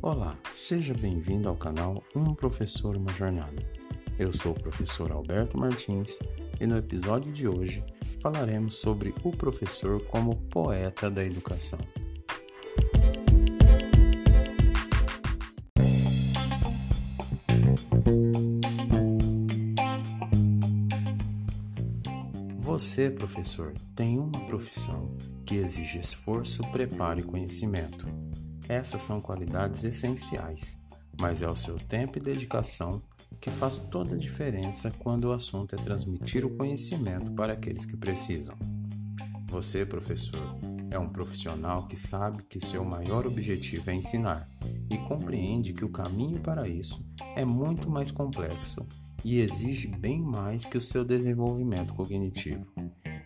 Olá, seja bem-vindo ao canal Um Professor Uma Jornada. Eu sou o professor Alberto Martins e no episódio de hoje falaremos sobre o professor como poeta da educação. Você, professor, tem uma profissão que exige esforço, preparo e conhecimento. Essas são qualidades essenciais, mas é o seu tempo e dedicação que faz toda a diferença quando o assunto é transmitir o conhecimento para aqueles que precisam. Você, professor, é um profissional que sabe que seu maior objetivo é ensinar e compreende que o caminho para isso é muito mais complexo e exige bem mais que o seu desenvolvimento cognitivo.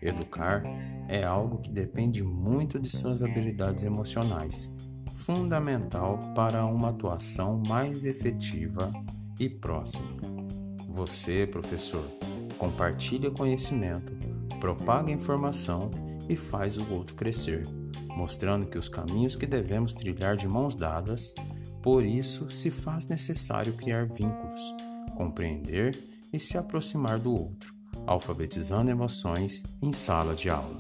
Educar é algo que depende muito de suas habilidades emocionais, fundamental para uma atuação mais efetiva e próxima. Você, professor, compartilha conhecimento, propaga informação e faz o outro crescer, mostrando que os caminhos que devemos trilhar de mãos dadas, por isso se faz necessário criar vínculos compreender e se aproximar do outro, alfabetizando emoções em sala de aula.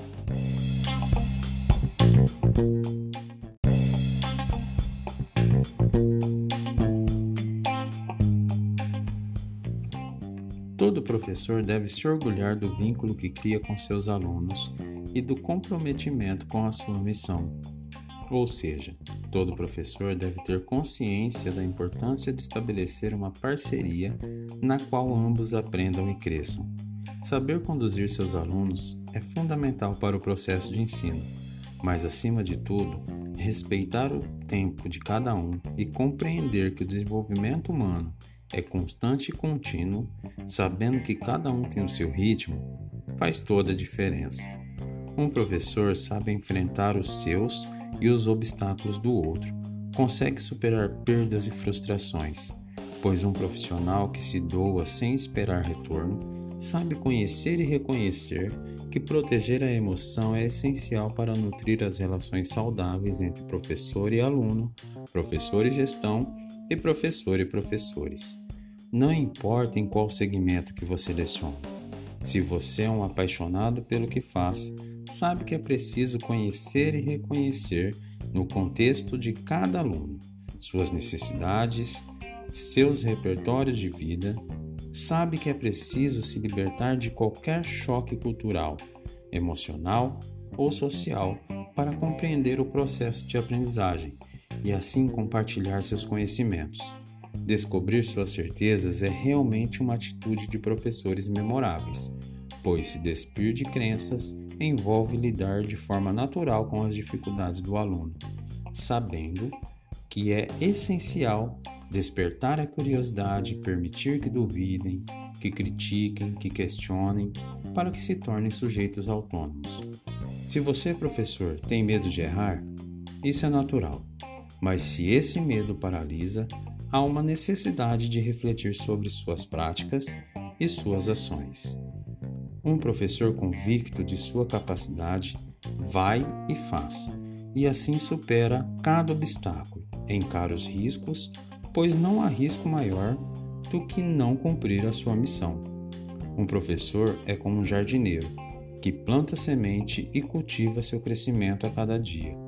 Professor deve se orgulhar do vínculo que cria com seus alunos e do comprometimento com a sua missão, ou seja, todo professor deve ter consciência da importância de estabelecer uma parceria na qual ambos aprendam e cresçam. Saber conduzir seus alunos é fundamental para o processo de ensino, mas acima de tudo, respeitar o tempo de cada um e compreender que o desenvolvimento humano é constante e contínuo, sabendo que cada um tem o seu ritmo, faz toda a diferença. Um professor sabe enfrentar os seus e os obstáculos do outro. Consegue superar perdas e frustrações, pois um profissional que se doa sem esperar retorno sabe conhecer e reconhecer que proteger a emoção é essencial para nutrir as relações saudáveis entre professor e aluno, professor e gestão e professor e professores. Não importa em qual segmento que você leciona. Se você é um apaixonado pelo que faz, sabe que é preciso conhecer e reconhecer, no contexto de cada aluno, suas necessidades, seus repertórios de vida, sabe que é preciso se libertar de qualquer choque cultural, emocional ou social para compreender o processo de aprendizagem e assim compartilhar seus conhecimentos. Descobrir suas certezas é realmente uma atitude de professores memoráveis, pois se despir de crenças envolve lidar de forma natural com as dificuldades do aluno, sabendo que é essencial despertar a curiosidade, permitir que duvidem, que critiquem, que questionem, para que se tornem sujeitos autônomos. Se você, professor, tem medo de errar, isso é natural. Mas se esse medo paralisa, há uma necessidade de refletir sobre suas práticas e suas ações. Um professor convicto de sua capacidade vai e faz, e assim supera cada obstáculo, encara os riscos, pois não há risco maior do que não cumprir a sua missão. Um professor é como um jardineiro que planta semente e cultiva seu crescimento a cada dia.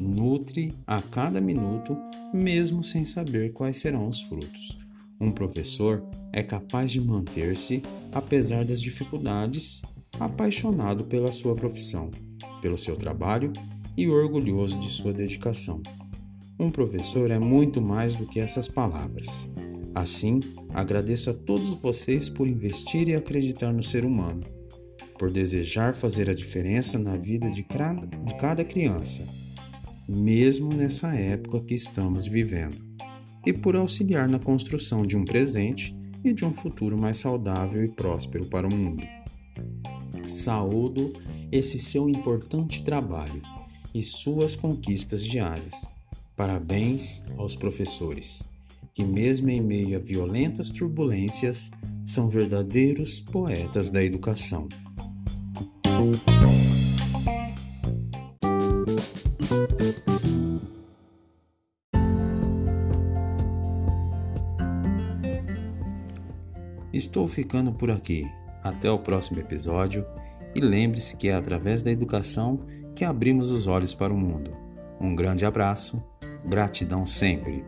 Nutre a cada minuto, mesmo sem saber quais serão os frutos. Um professor é capaz de manter-se, apesar das dificuldades, apaixonado pela sua profissão, pelo seu trabalho e orgulhoso de sua dedicação. Um professor é muito mais do que essas palavras. Assim, agradeço a todos vocês por investir e acreditar no ser humano, por desejar fazer a diferença na vida de cada, criança, mesmo nessa época que estamos vivendo e por auxiliar na construção de um presente e de um futuro mais saudável e próspero para o mundo. Saúdo esse seu importante trabalho e suas conquistas diárias. Parabéns aos professores, que, mesmo em meio a violentas turbulências, são verdadeiros poetas da educação. Estou ficando por aqui. Até o próximo episódio e lembre-se que é através da educação que abrimos os olhos para o mundo. Um grande abraço, gratidão sempre.